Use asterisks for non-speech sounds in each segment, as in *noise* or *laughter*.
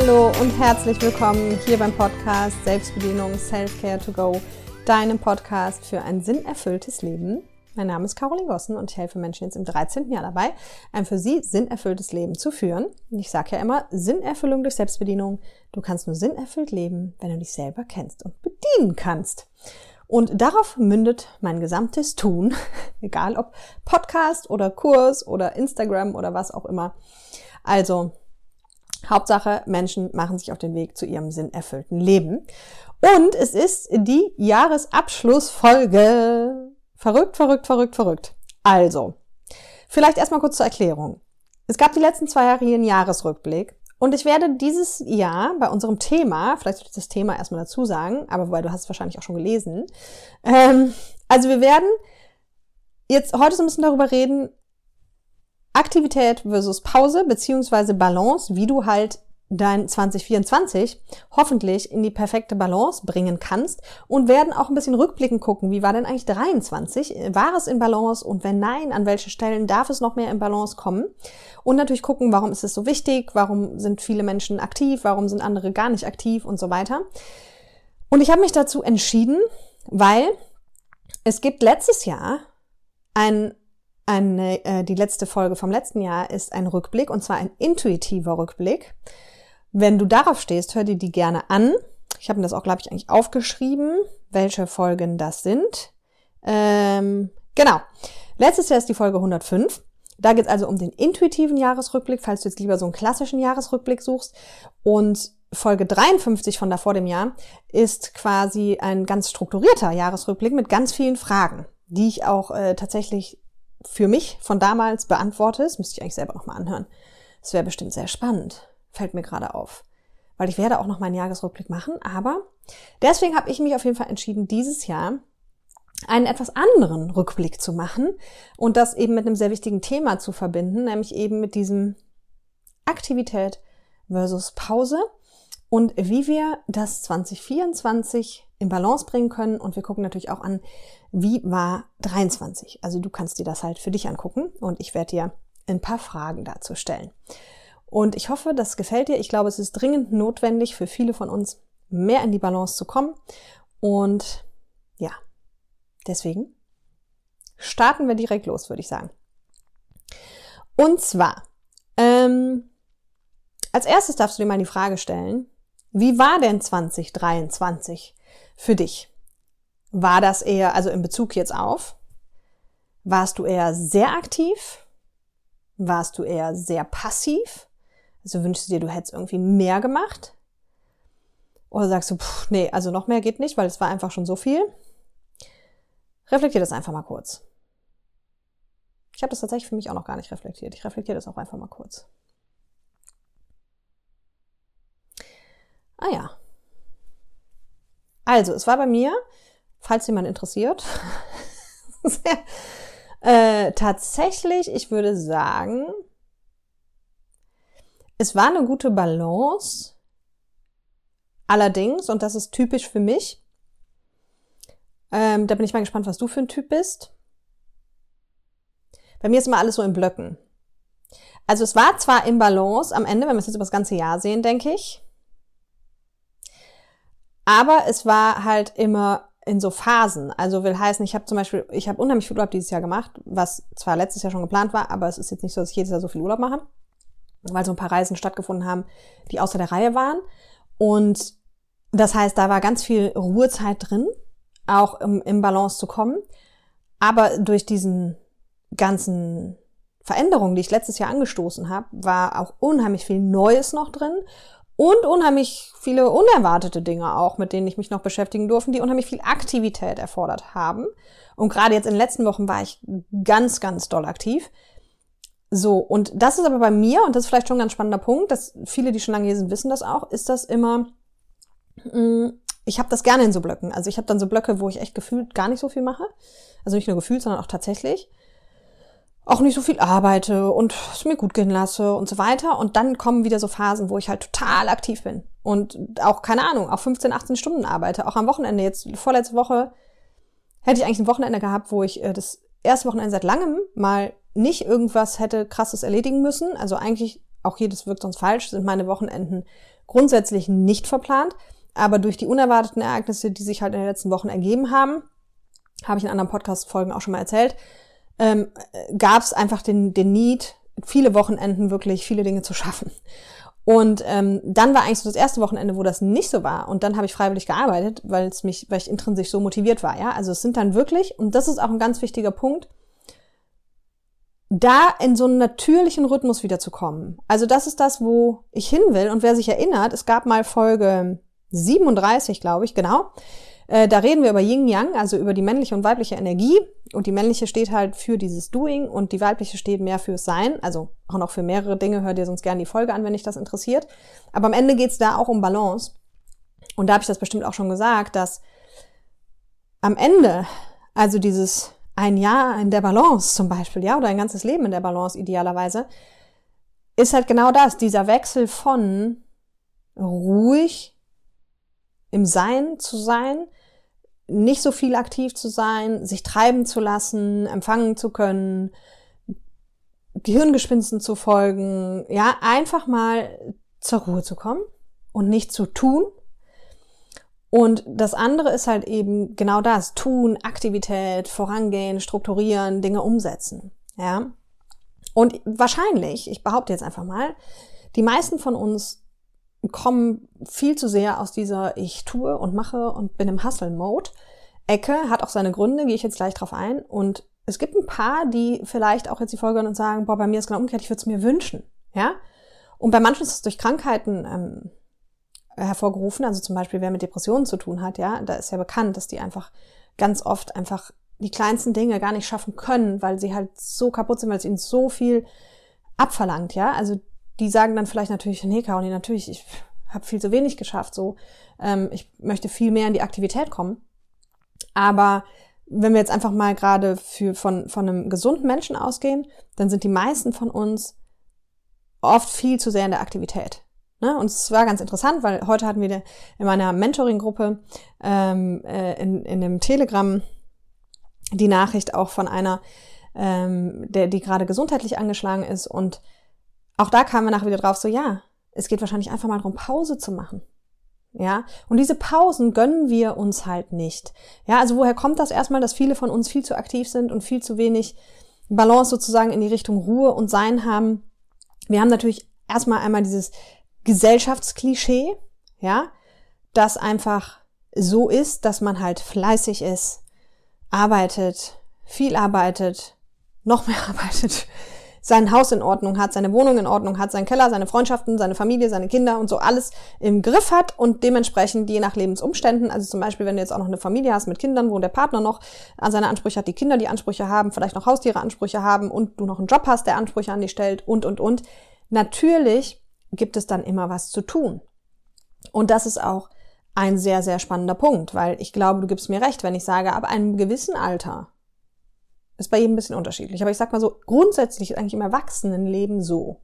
Hallo und herzlich willkommen hier beim Podcast Selbstbedienung Self-Care to Go, deinem Podcast für ein sinnerfülltes Leben. Mein Name ist Caroline Gossen und ich helfe Menschen jetzt im 13. Jahr dabei, ein für sie sinnerfülltes Leben zu führen. Ich sage ja immer, Sinnerfüllung durch Selbstbedienung. Du kannst nur sinnerfüllt leben, wenn du dich selber kennst und bedienen kannst. Und darauf mündet mein gesamtes Tun, *laughs* egal ob Podcast oder Kurs oder Instagram oder was auch immer. Also Hauptsache, Menschen machen sich auf den Weg zu ihrem sinnerfüllten Leben. Und es ist die Jahresabschlussfolge. Verrückt, verrückt, verrückt, verrückt. Also, vielleicht erstmal kurz zur Erklärung. Es gab die letzten zwei Jahre hier einen Jahresrückblick. Und ich werde dieses Jahr bei unserem Thema, vielleicht sollte ich das Thema erstmal dazu sagen, aber wobei du hast es wahrscheinlich auch schon gelesen. Ähm, also wir werden jetzt heute so ein bisschen darüber reden, Aktivität versus Pause beziehungsweise Balance, wie du halt dein 2024 hoffentlich in die perfekte Balance bringen kannst und werden auch ein bisschen rückblickend gucken, wie war denn eigentlich 23? War es in Balance und wenn nein, an welche Stellen darf es noch mehr in Balance kommen? Und natürlich gucken, warum ist es so wichtig, warum sind viele Menschen aktiv, warum sind andere gar nicht aktiv und so weiter. Und ich habe mich dazu entschieden, weil es gibt letztes Jahr ein eine, äh, die letzte Folge vom letzten Jahr ist ein Rückblick und zwar ein intuitiver Rückblick. Wenn du darauf stehst, hör dir die gerne an. Ich habe mir das auch, glaube ich, eigentlich aufgeschrieben, welche Folgen das sind. Ähm, genau. Letztes Jahr ist die Folge 105. Da geht es also um den intuitiven Jahresrückblick, falls du jetzt lieber so einen klassischen Jahresrückblick suchst. Und Folge 53 von davor dem Jahr ist quasi ein ganz strukturierter Jahresrückblick mit ganz vielen Fragen, die ich auch äh, tatsächlich für mich von damals beantworte. Das müsste ich eigentlich selber nochmal anhören. Das wäre bestimmt sehr spannend fällt mir gerade auf. Weil ich werde auch noch meinen Jahresrückblick machen, aber deswegen habe ich mich auf jeden Fall entschieden, dieses Jahr einen etwas anderen Rückblick zu machen und das eben mit einem sehr wichtigen Thema zu verbinden, nämlich eben mit diesem Aktivität versus Pause und wie wir das 2024 in Balance bringen können. Und wir gucken natürlich auch an, wie war 23. Also du kannst dir das halt für dich angucken und ich werde dir ein paar Fragen dazu stellen. Und ich hoffe, das gefällt dir. Ich glaube, es ist dringend notwendig für viele von uns, mehr in die Balance zu kommen. Und ja, deswegen starten wir direkt los, würde ich sagen. Und zwar, ähm, als erstes darfst du dir mal die Frage stellen, wie war denn 2023 für dich? War das eher, also in Bezug jetzt auf, warst du eher sehr aktiv? Warst du eher sehr passiv? Also wünschst du dir, du hättest irgendwie mehr gemacht? Oder sagst du, pff, nee, also noch mehr geht nicht, weil es war einfach schon so viel? Reflektier das einfach mal kurz. Ich habe das tatsächlich für mich auch noch gar nicht reflektiert. Ich reflektiere das auch einfach mal kurz. Ah ja. Also, es war bei mir, falls jemand interessiert, *laughs* äh, tatsächlich, ich würde sagen, es war eine gute Balance. Allerdings, und das ist typisch für mich, ähm, da bin ich mal gespannt, was du für ein Typ bist. Bei mir ist immer alles so in Blöcken. Also es war zwar im Balance am Ende, wenn wir es jetzt über das ganze Jahr sehen, denke ich. Aber es war halt immer in so Phasen. Also will heißen, ich habe zum Beispiel, ich habe unheimlich viel Urlaub dieses Jahr gemacht, was zwar letztes Jahr schon geplant war, aber es ist jetzt nicht so, dass ich jedes Jahr so viel Urlaub mache weil so ein paar Reisen stattgefunden haben, die außer der Reihe waren. Und das heißt, da war ganz viel Ruhezeit drin, auch im, im Balance zu kommen. Aber durch diesen ganzen Veränderungen, die ich letztes Jahr angestoßen habe, war auch unheimlich viel Neues noch drin und unheimlich viele unerwartete Dinge auch, mit denen ich mich noch beschäftigen durfte, die unheimlich viel Aktivität erfordert haben. Und gerade jetzt in den letzten Wochen war ich ganz, ganz doll aktiv. So, und das ist aber bei mir, und das ist vielleicht schon ein ganz spannender Punkt, dass viele, die schon lange hier sind, wissen das auch, ist das immer, mm, ich habe das gerne in so Blöcken. Also ich habe dann so Blöcke, wo ich echt gefühlt gar nicht so viel mache. Also nicht nur gefühlt, sondern auch tatsächlich. Auch nicht so viel arbeite und es mir gut gehen lasse und so weiter. Und dann kommen wieder so Phasen, wo ich halt total aktiv bin. Und auch, keine Ahnung, auch 15, 18 Stunden arbeite. Auch am Wochenende. Jetzt, vorletzte Woche hätte ich eigentlich ein Wochenende gehabt, wo ich äh, das erste Wochenende seit langem mal nicht irgendwas hätte krasses erledigen müssen. Also eigentlich auch das wirkt sonst falsch, sind meine Wochenenden grundsätzlich nicht verplant. Aber durch die unerwarteten Ereignisse, die sich halt in den letzten Wochen ergeben haben, habe ich in anderen Podcast-Folgen auch schon mal erzählt, ähm, gab es einfach den, den Need, viele Wochenenden wirklich viele Dinge zu schaffen. Und ähm, dann war eigentlich so das erste Wochenende, wo das nicht so war. Und dann habe ich freiwillig gearbeitet, weil es mich, weil ich intrinsisch so motiviert war. Ja, also es sind dann wirklich, und das ist auch ein ganz wichtiger Punkt, da in so einen natürlichen Rhythmus wiederzukommen. Also das ist das, wo ich hin will. Und wer sich erinnert, es gab mal Folge 37, glaube ich, genau. Äh, da reden wir über Yin Yang, also über die männliche und weibliche Energie. Und die männliche steht halt für dieses Doing und die weibliche steht mehr fürs Sein. Also auch noch für mehrere Dinge. Hört ihr sonst gerne die Folge an, wenn dich das interessiert. Aber am Ende geht es da auch um Balance. Und da habe ich das bestimmt auch schon gesagt, dass am Ende, also dieses ein Jahr in der Balance zum Beispiel, ja, oder ein ganzes Leben in der Balance idealerweise, ist halt genau das, dieser Wechsel von ruhig im Sein zu sein, nicht so viel aktiv zu sein, sich treiben zu lassen, empfangen zu können, Gehirngespinsten zu folgen, ja, einfach mal zur Ruhe zu kommen und nicht zu tun. Und das andere ist halt eben genau das, tun, Aktivität, vorangehen, strukturieren, Dinge umsetzen, ja. Und wahrscheinlich, ich behaupte jetzt einfach mal, die meisten von uns kommen viel zu sehr aus dieser ich tue und mache und bin im Hustle-Mode. Ecke hat auch seine Gründe, gehe ich jetzt gleich drauf ein. Und es gibt ein paar, die vielleicht auch jetzt die Folge und sagen, boah, bei mir ist genau umgekehrt, ich würde es mir wünschen. Ja? Und bei manchen ist es durch Krankheiten ähm, hervorgerufen, also zum Beispiel wer mit Depressionen zu tun hat, ja, da ist ja bekannt, dass die einfach ganz oft einfach die kleinsten Dinge gar nicht schaffen können, weil sie halt so kaputt sind, weil es ihnen so viel abverlangt, ja. Also die sagen dann vielleicht natürlich, nee, Caroline, natürlich, ich habe viel zu wenig geschafft, so, ähm, ich möchte viel mehr in die Aktivität kommen. Aber wenn wir jetzt einfach mal gerade für, von, von einem gesunden Menschen ausgehen, dann sind die meisten von uns oft viel zu sehr in der Aktivität. Ne? Und es war ganz interessant, weil heute hatten wir in meiner Mentoring-Gruppe ähm, äh, in, in dem Telegram die Nachricht auch von einer, ähm, der, die gerade gesundheitlich angeschlagen ist und auch da kamen wir nachher wieder drauf, so ja, es geht wahrscheinlich einfach mal darum, Pause zu machen. Ja, und diese Pausen gönnen wir uns halt nicht. Ja, also woher kommt das erstmal, dass viele von uns viel zu aktiv sind und viel zu wenig Balance sozusagen in die Richtung Ruhe und Sein haben? Wir haben natürlich erstmal einmal dieses Gesellschaftsklischee, ja, das einfach so ist, dass man halt fleißig ist, arbeitet, viel arbeitet, noch mehr *laughs* arbeitet, sein Haus in Ordnung hat, seine Wohnung in Ordnung hat, seinen Keller, seine Freundschaften, seine Familie, seine Kinder und so alles im Griff hat und dementsprechend je nach Lebensumständen, also zum Beispiel, wenn du jetzt auch noch eine Familie hast mit Kindern, wo der Partner noch seine Ansprüche hat, die Kinder die Ansprüche haben, vielleicht noch Haustiere Ansprüche haben und du noch einen Job hast, der Ansprüche an dich stellt und, und, und. Natürlich gibt es dann immer was zu tun. Und das ist auch ein sehr, sehr spannender Punkt, weil ich glaube, du gibst mir recht, wenn ich sage, ab einem gewissen Alter ist bei jedem ein bisschen unterschiedlich. Aber ich sag mal so, grundsätzlich ist eigentlich im Erwachsenenleben so,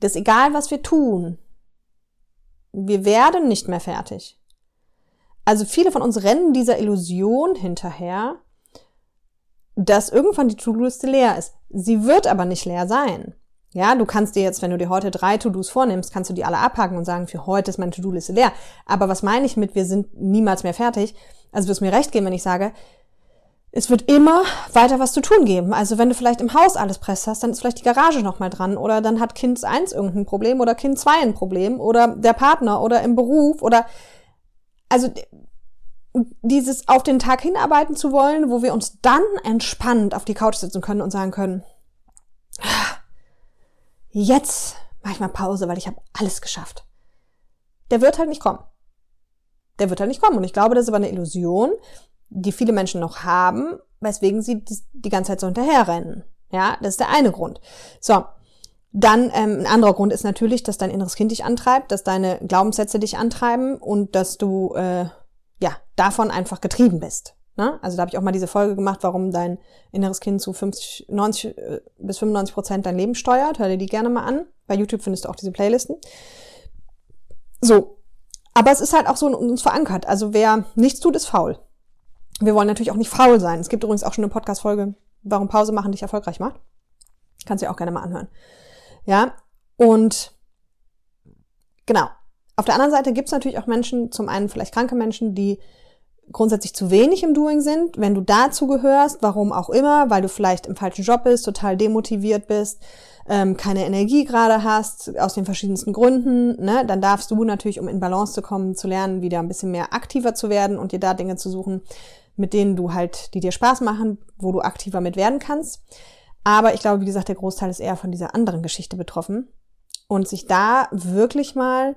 dass egal was wir tun, wir werden nicht mehr fertig. Also viele von uns rennen dieser Illusion hinterher, dass irgendwann die To-Do-Liste leer ist. Sie wird aber nicht leer sein. Ja, du kannst dir jetzt, wenn du dir heute drei To-Dos vornimmst, kannst du die alle abhaken und sagen, für heute ist meine To-Do-Liste leer. Aber was meine ich mit, wir sind niemals mehr fertig? Also wirst mir recht geben, wenn ich sage, es wird immer weiter was zu tun geben. Also wenn du vielleicht im Haus alles Press hast, dann ist vielleicht die Garage nochmal dran oder dann hat Kind 1 irgendein Problem oder Kind 2 ein Problem oder der Partner oder im Beruf oder also dieses auf den Tag hinarbeiten zu wollen, wo wir uns dann entspannt auf die Couch sitzen können und sagen können, jetzt mache ich mal Pause, weil ich habe alles geschafft. Der wird halt nicht kommen. Der wird halt nicht kommen. Und ich glaube, das ist aber eine Illusion, die viele Menschen noch haben, weswegen sie die ganze Zeit so hinterherrennen. Ja, das ist der eine Grund. So. Dann ähm, ein anderer Grund ist natürlich, dass dein inneres Kind dich antreibt, dass deine Glaubenssätze dich antreiben und dass du äh, ja davon einfach getrieben bist. Ne? Also da habe ich auch mal diese Folge gemacht, warum dein inneres Kind zu 50, 90 äh, bis 95 Prozent dein Leben steuert. Hör dir die gerne mal an. Bei YouTube findest du auch diese Playlisten. So. Aber es ist halt auch so in uns verankert. Also wer nichts tut, ist faul. Wir wollen natürlich auch nicht faul sein. Es gibt übrigens auch schon eine Podcast-Folge, warum Pause machen dich erfolgreich macht. Kannst du ja auch gerne mal anhören. Ja. Und genau. Auf der anderen Seite gibt es natürlich auch Menschen, zum einen vielleicht kranke Menschen, die grundsätzlich zu wenig im Doing sind. Wenn du dazu gehörst, warum auch immer, weil du vielleicht im falschen Job bist, total demotiviert bist, ähm, keine Energie gerade hast, aus den verschiedensten Gründen, ne, dann darfst du natürlich, um in Balance zu kommen, zu lernen, wieder ein bisschen mehr aktiver zu werden und dir da Dinge zu suchen, mit denen du halt, die dir Spaß machen, wo du aktiver mit werden kannst. Aber ich glaube, wie gesagt, der Großteil ist eher von dieser anderen Geschichte betroffen. Und sich da wirklich mal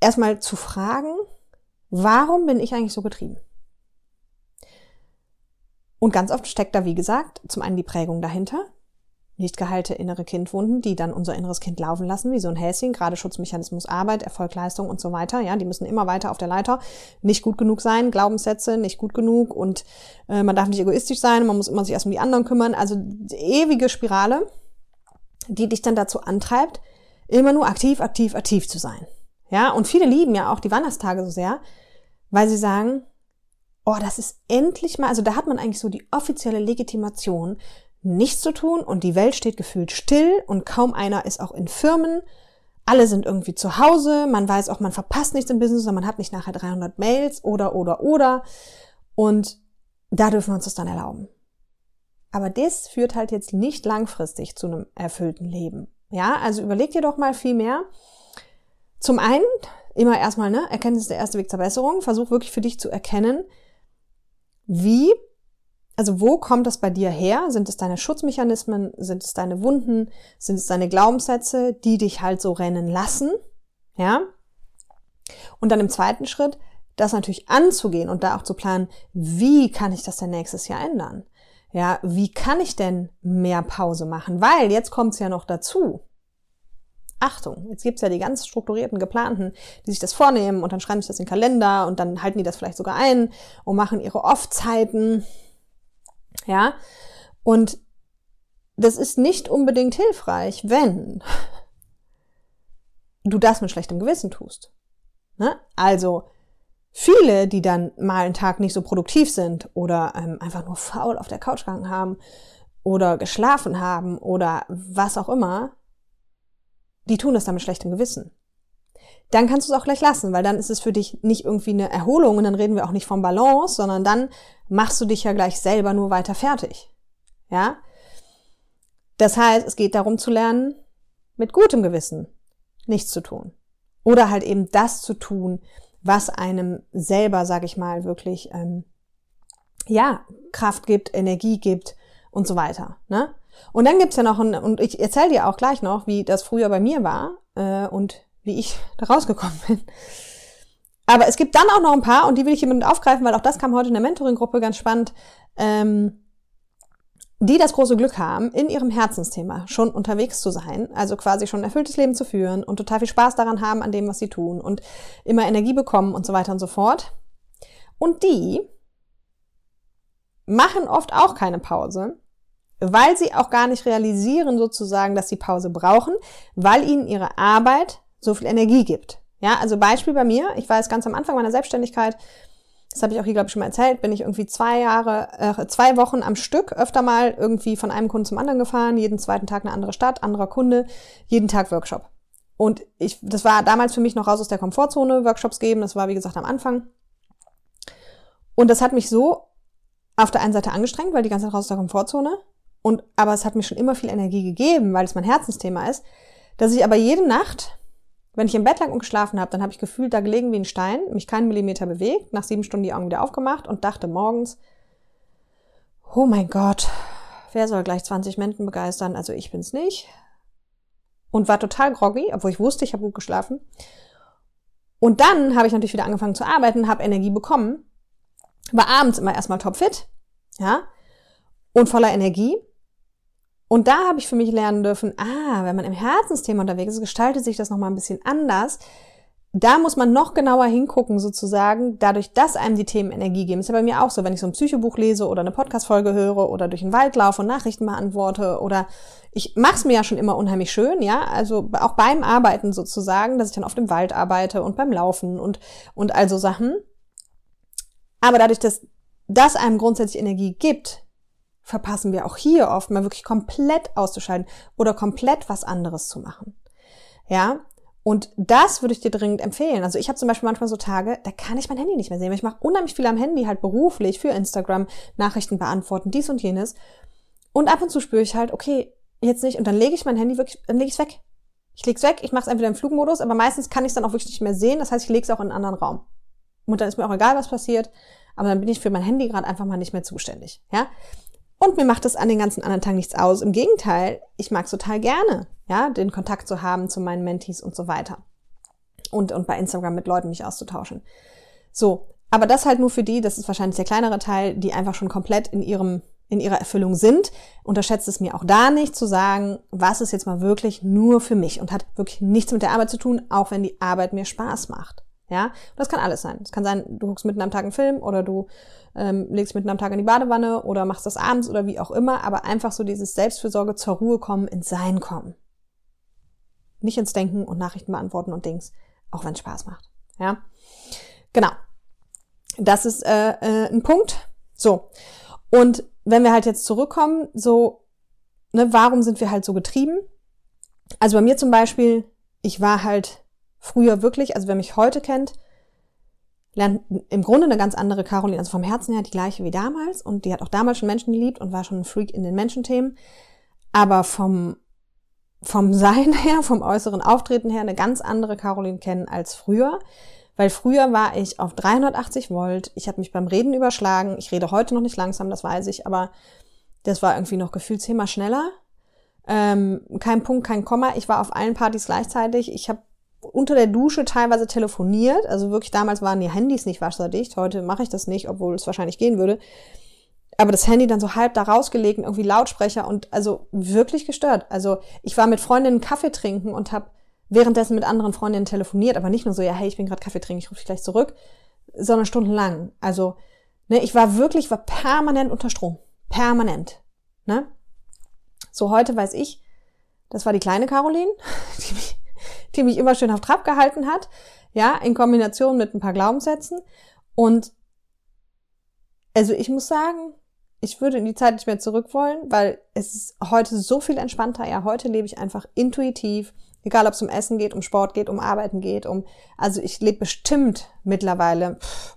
erstmal zu fragen, warum bin ich eigentlich so getrieben? Und ganz oft steckt da, wie gesagt, zum einen die Prägung dahinter, nicht geheilte innere Kindwunden, die dann unser inneres Kind laufen lassen, wie so ein Häschen, gerade Schutzmechanismus Arbeit, Erfolg, Leistung und so weiter. Ja, die müssen immer weiter auf der Leiter nicht gut genug sein, Glaubenssätze nicht gut genug und äh, man darf nicht egoistisch sein, man muss immer sich erst um die anderen kümmern. Also ewige Spirale, die dich dann dazu antreibt, immer nur aktiv, aktiv, aktiv zu sein. Ja, und viele lieben ja auch die Wanderstage so sehr, weil sie sagen, oh, das ist endlich mal, also da hat man eigentlich so die offizielle Legitimation nichts zu tun und die Welt steht gefühlt still und kaum einer ist auch in Firmen. Alle sind irgendwie zu Hause, man weiß auch, man verpasst nichts im Business, sondern man hat nicht nachher 300 Mails oder, oder, oder. Und da dürfen wir uns das dann erlauben. Aber das führt halt jetzt nicht langfristig zu einem erfüllten Leben. Ja, also überleg dir doch mal viel mehr. Zum einen, immer erstmal, ne, Erkenntnis ist der erste Weg zur Besserung. Versuch wirklich für dich zu erkennen, wie also wo kommt das bei dir her? Sind es deine Schutzmechanismen? Sind es deine Wunden? Sind es deine Glaubenssätze, die dich halt so rennen lassen? Ja? Und dann im zweiten Schritt, das natürlich anzugehen und da auch zu planen, wie kann ich das denn nächstes Jahr ändern? Ja, wie kann ich denn mehr Pause machen? Weil jetzt kommt es ja noch dazu. Achtung, jetzt gibt's ja die ganz strukturierten, geplanten, die sich das vornehmen und dann schreiben sich das in den Kalender und dann halten die das vielleicht sogar ein und machen ihre Off-Zeiten ja? Und das ist nicht unbedingt hilfreich, wenn du das mit schlechtem Gewissen tust. Ne? Also viele, die dann mal einen Tag nicht so produktiv sind oder ähm, einfach nur faul auf der Couch gegangen haben oder geschlafen haben oder was auch immer, die tun das dann mit schlechtem Gewissen dann kannst du es auch gleich lassen, weil dann ist es für dich nicht irgendwie eine Erholung und dann reden wir auch nicht vom Balance, sondern dann machst du dich ja gleich selber nur weiter fertig. Ja? Das heißt, es geht darum zu lernen, mit gutem Gewissen nichts zu tun. Oder halt eben das zu tun, was einem selber, sag ich mal, wirklich, ähm, ja, Kraft gibt, Energie gibt und so weiter. Ne? Und dann gibt's ja noch ein, und ich erzähle dir auch gleich noch, wie das früher bei mir war äh, und wie ich da rausgekommen bin. Aber es gibt dann auch noch ein paar, und die will ich hier mit aufgreifen, weil auch das kam heute in der Mentoring-Gruppe ganz spannend, ähm, die das große Glück haben, in ihrem Herzensthema schon unterwegs zu sein, also quasi schon ein erfülltes Leben zu führen und total viel Spaß daran haben an dem, was sie tun und immer Energie bekommen und so weiter und so fort. Und die machen oft auch keine Pause, weil sie auch gar nicht realisieren sozusagen, dass sie Pause brauchen, weil ihnen ihre Arbeit so viel Energie gibt. Ja, also Beispiel bei mir, ich weiß ganz am Anfang meiner Selbstständigkeit, das habe ich auch hier, glaube ich, schon mal erzählt, bin ich irgendwie zwei Jahre, äh, zwei Wochen am Stück öfter mal irgendwie von einem Kunden zum anderen gefahren, jeden zweiten Tag eine andere Stadt, anderer Kunde, jeden Tag Workshop. Und ich, das war damals für mich noch raus aus der Komfortzone, Workshops geben, das war wie gesagt am Anfang. Und das hat mich so auf der einen Seite angestrengt, weil die ganze Zeit raus aus der Komfortzone. Und, aber es hat mir schon immer viel Energie gegeben, weil es mein Herzensthema ist, dass ich aber jede Nacht wenn ich im Bett lag und geschlafen habe, dann habe ich gefühlt da gelegen wie ein Stein, mich keinen Millimeter bewegt, nach sieben Stunden die Augen wieder aufgemacht und dachte morgens, oh mein Gott, wer soll gleich 20 Menschen begeistern? Also ich bin's nicht. Und war total groggy, obwohl ich wusste, ich habe gut geschlafen. Und dann habe ich natürlich wieder angefangen zu arbeiten, habe Energie bekommen, war abends immer erstmal topfit, ja, und voller Energie und da habe ich für mich lernen dürfen, ah, wenn man im Herzensthema unterwegs ist, gestaltet sich das nochmal ein bisschen anders. Da muss man noch genauer hingucken, sozusagen, dadurch, dass einem die Themen Energie geben. ist ja bei mir auch so, wenn ich so ein Psychobuch lese oder eine Podcast-Folge höre oder durch den Wald laufe und Nachrichten beantworte oder ich mache es mir ja schon immer unheimlich schön, ja, also auch beim Arbeiten sozusagen, dass ich dann auf dem Wald arbeite und beim Laufen und, und also Sachen. Aber dadurch, dass das einem grundsätzlich Energie gibt, verpassen wir auch hier oft mal wirklich komplett auszuschalten oder komplett was anderes zu machen. Ja, und das würde ich dir dringend empfehlen. Also ich habe zum Beispiel manchmal so Tage, da kann ich mein Handy nicht mehr sehen. Ich mache unheimlich viel am Handy, halt beruflich, für Instagram, Nachrichten beantworten, dies und jenes. Und ab und zu spüre ich halt, okay, jetzt nicht. Und dann lege ich mein Handy wirklich, dann lege ich es weg. Ich lege es weg, ich mache es entweder im Flugmodus, aber meistens kann ich es dann auch wirklich nicht mehr sehen. Das heißt, ich lege es auch in einen anderen Raum. Und dann ist mir auch egal, was passiert. Aber dann bin ich für mein Handy gerade einfach mal nicht mehr zuständig. Ja? Und mir macht das an den ganzen anderen Tagen nichts aus. Im Gegenteil, ich mag es total gerne, ja, den Kontakt zu haben zu meinen Mentees und so weiter. Und, und bei Instagram mit Leuten mich auszutauschen. So. Aber das halt nur für die, das ist wahrscheinlich der kleinere Teil, die einfach schon komplett in ihrem, in ihrer Erfüllung sind. Unterschätzt es mir auch da nicht zu sagen, was ist jetzt mal wirklich nur für mich und hat wirklich nichts mit der Arbeit zu tun, auch wenn die Arbeit mir Spaß macht. Ja, das kann alles sein. Es kann sein, du guckst mitten am Tag einen Film oder du ähm, legst mitten am Tag in die Badewanne oder machst das abends oder wie auch immer, aber einfach so dieses Selbstfürsorge zur Ruhe kommen, ins Sein kommen. Nicht ins Denken und Nachrichten beantworten und Dings, auch wenn es Spaß macht. Ja, genau. Das ist äh, äh, ein Punkt. So. Und wenn wir halt jetzt zurückkommen, so, ne, warum sind wir halt so getrieben? Also bei mir zum Beispiel, ich war halt früher wirklich, also wer mich heute kennt, lernt im Grunde eine ganz andere Caroline, also vom Herzen her die gleiche wie damals und die hat auch damals schon Menschen geliebt und war schon ein Freak in den Menschenthemen, aber vom vom Sein *laughs* her, vom äußeren Auftreten her eine ganz andere Caroline kennen als früher, weil früher war ich auf 380 Volt, ich habe mich beim Reden überschlagen, ich rede heute noch nicht langsam, das weiß ich, aber das war irgendwie noch gefühlt zehnmal schneller. Ähm, kein Punkt, kein Komma. Ich war auf allen Partys gleichzeitig. Ich habe unter der Dusche teilweise telefoniert. Also wirklich damals waren die Handys nicht wasserdicht. Heute mache ich das nicht, obwohl es wahrscheinlich gehen würde. Aber das Handy dann so halb da rausgelegt, irgendwie Lautsprecher und also wirklich gestört. Also ich war mit Freundinnen Kaffee trinken und habe währenddessen mit anderen Freundinnen telefoniert, aber nicht nur so, ja, hey, ich bin gerade Kaffee trinken, ich rufe dich gleich zurück, sondern stundenlang. Also, ne, ich war wirklich, war permanent unter Strom. Permanent. Ne? So heute weiß ich, das war die kleine Caroline, *laughs* die mich die mich immer schön auf Trab gehalten hat, ja, in Kombination mit ein paar Glaubenssätzen. Und also ich muss sagen, ich würde in die Zeit nicht mehr zurück wollen, weil es ist heute so viel entspannter. Ja, heute lebe ich einfach intuitiv, egal ob es um Essen geht, um Sport geht, um Arbeiten geht, um, also ich lebe bestimmt mittlerweile pff,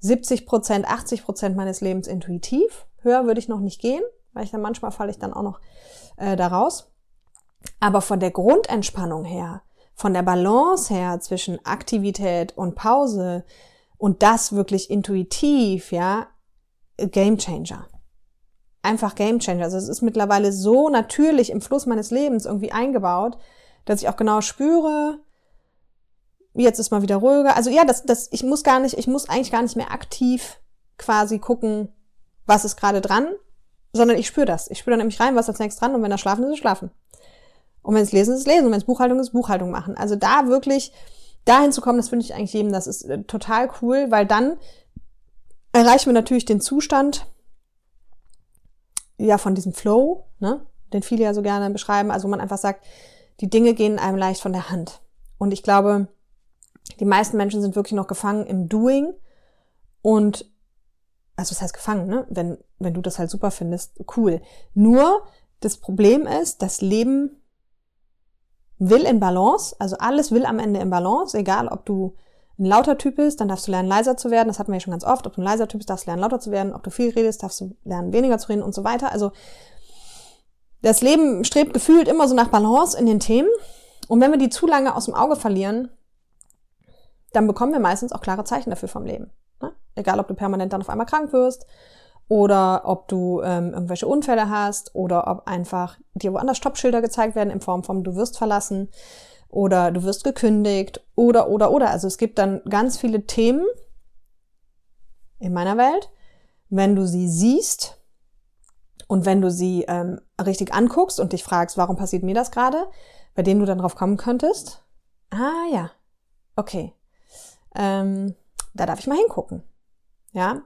70 Prozent, 80 Prozent meines Lebens intuitiv. Höher würde ich noch nicht gehen, weil ich dann manchmal falle ich dann auch noch äh, da raus. Aber von der Grundentspannung her, von der Balance her zwischen Aktivität und Pause und das wirklich intuitiv, ja, Game Changer. Einfach Game Changer. Also es ist mittlerweile so natürlich im Fluss meines Lebens irgendwie eingebaut, dass ich auch genau spüre, jetzt ist mal wieder ruhiger. Also ja, das, das, ich muss gar nicht, ich muss eigentlich gar nicht mehr aktiv quasi gucken, was ist gerade dran, sondern ich spüre das. Ich spüre dann nämlich rein, was als nächstes dran und wenn er schlafen ist, ist schlafen. Und wenn es Lesen ist, Lesen. Und wenn es Buchhaltung ist, Buchhaltung machen. Also da wirklich dahin zu kommen, das finde ich eigentlich jedem, das ist äh, total cool, weil dann erreichen wir natürlich den Zustand, ja, von diesem Flow, ne, den viele ja so gerne beschreiben, also man einfach sagt, die Dinge gehen einem leicht von der Hand. Und ich glaube, die meisten Menschen sind wirklich noch gefangen im Doing und also das heißt gefangen, ne? Wenn, wenn du das halt super findest, cool. Nur das Problem ist, das Leben will in Balance, also alles will am Ende in Balance, egal ob du ein lauter Typ bist, dann darfst du lernen, leiser zu werden. Das hatten wir ja schon ganz oft. Ob du ein leiser Typ bist, darfst du lernen, lauter zu werden. Ob du viel redest, darfst du lernen, weniger zu reden und so weiter. Also das Leben strebt gefühlt immer so nach Balance in den Themen. Und wenn wir die zu lange aus dem Auge verlieren, dann bekommen wir meistens auch klare Zeichen dafür vom Leben. Ne? Egal, ob du permanent dann auf einmal krank wirst oder ob du ähm, irgendwelche Unfälle hast oder ob einfach dir woanders Stoppschilder gezeigt werden in Form von du wirst verlassen oder du wirst gekündigt oder oder oder. Also es gibt dann ganz viele Themen in meiner Welt, wenn du sie siehst und wenn du sie ähm, richtig anguckst und dich fragst, warum passiert mir das gerade, bei denen du dann drauf kommen könntest. Ah ja, okay, ähm, da darf ich mal hingucken. Ja,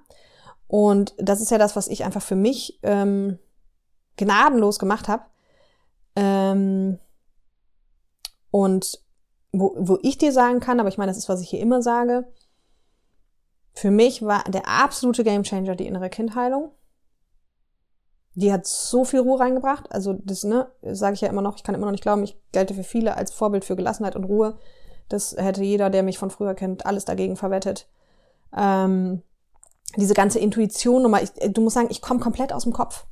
und das ist ja das, was ich einfach für mich ähm, gnadenlos gemacht habe. Ähm, und wo, wo ich dir sagen kann, aber ich meine, das ist, was ich hier immer sage, für mich war der absolute Gamechanger die innere Kindheilung. Die hat so viel Ruhe reingebracht. Also das, ne, sage ich ja immer noch, ich kann immer noch nicht glauben, ich gelte für viele als Vorbild für Gelassenheit und Ruhe. Das hätte jeder, der mich von früher kennt, alles dagegen verwettet. Ähm, diese ganze Intuition, nochmal, ich, du musst sagen, ich komme komplett aus dem Kopf.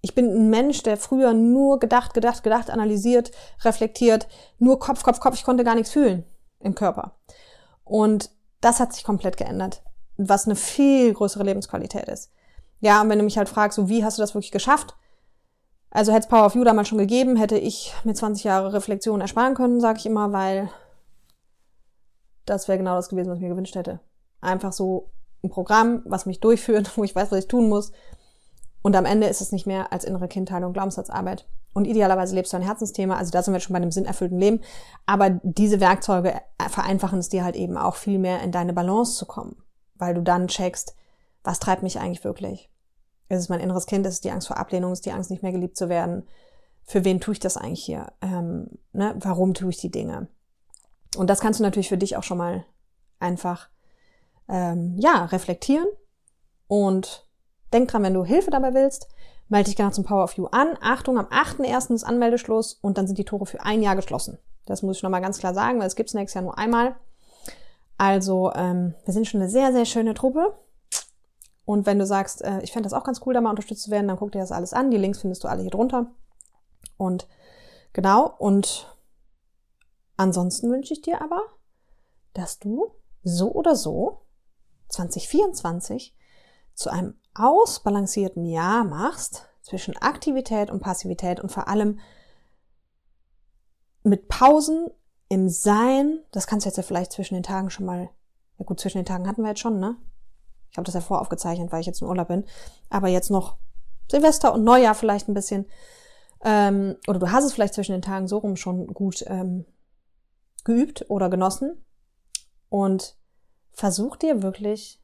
Ich bin ein Mensch, der früher nur gedacht, gedacht, gedacht, analysiert, reflektiert, nur Kopf, Kopf, Kopf. Ich konnte gar nichts fühlen im Körper. Und das hat sich komplett geändert, was eine viel größere Lebensqualität ist. Ja, und wenn du mich halt fragst, so wie hast du das wirklich geschafft? Also hätte es Power of You damals schon gegeben, hätte ich mir 20 Jahre Reflexion ersparen können, sage ich immer, weil das wäre genau das gewesen, was ich mir gewünscht hätte. Einfach so ein Programm, was mich durchführt, *laughs* wo ich weiß, was ich tun muss. Und am Ende ist es nicht mehr als innere Kindheilung, Glaubenssatzarbeit. Und idealerweise lebst du ein Herzensthema, also da sind wir schon bei einem sinnerfüllten Leben. Aber diese Werkzeuge vereinfachen es dir halt eben auch viel mehr in deine Balance zu kommen, weil du dann checkst, was treibt mich eigentlich wirklich? Ist es mein inneres Kind? Ist es die Angst vor Ablehnung? Ist die Angst, nicht mehr geliebt zu werden? Für wen tue ich das eigentlich hier? Ähm, ne? Warum tue ich die Dinge? Und das kannst du natürlich für dich auch schon mal einfach ähm, ja reflektieren und denk dran, wenn du Hilfe dabei willst, melde dich gerne zum Power of You an. Achtung, am 8.1. ist Anmeldeschluss und dann sind die Tore für ein Jahr geschlossen. Das muss ich nochmal ganz klar sagen, weil es gibt es nächstes Jahr nur einmal. Also ähm, wir sind schon eine sehr, sehr schöne Truppe. Und wenn du sagst, äh, ich fände das auch ganz cool, da mal unterstützt zu werden, dann guck dir das alles an. Die Links findest du alle hier drunter. Und genau, und Ansonsten wünsche ich dir aber, dass du so oder so 2024 zu einem ausbalancierten Jahr machst zwischen Aktivität und Passivität und vor allem mit Pausen im Sein. Das kannst du jetzt ja vielleicht zwischen den Tagen schon mal, ja gut, zwischen den Tagen hatten wir jetzt schon, ne? Ich habe das ja voraufgezeichnet, weil ich jetzt in Urlaub bin. Aber jetzt noch Silvester und Neujahr vielleicht ein bisschen. Ähm, oder du hast es vielleicht zwischen den Tagen so rum schon gut ähm, geübt oder genossen und versuch dir wirklich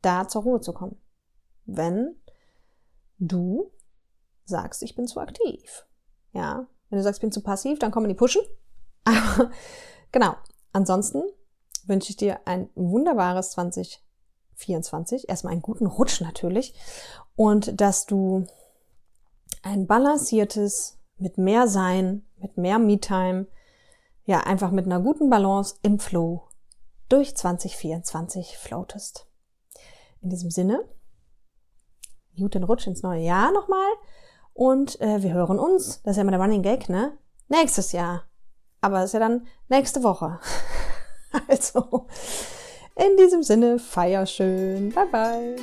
da zur Ruhe zu kommen. Wenn du sagst, ich bin zu aktiv. Ja, wenn du sagst, ich bin zu passiv, dann kommen die pushen. *laughs* Aber genau. Ansonsten wünsche ich dir ein wunderbares 2024. Erstmal einen guten Rutsch natürlich. Und dass du ein balanciertes, mit mehr Sein, mit mehr Me-Time, ja einfach mit einer guten Balance im Flow durch 2024 floatest. In diesem Sinne, guten Rutsch ins neue Jahr nochmal und äh, wir hören uns, das ist ja immer der Running Gag, ne? Nächstes Jahr. Aber das ist ja dann nächste Woche. *laughs* also, in diesem Sinne, feier schön. Bye bye.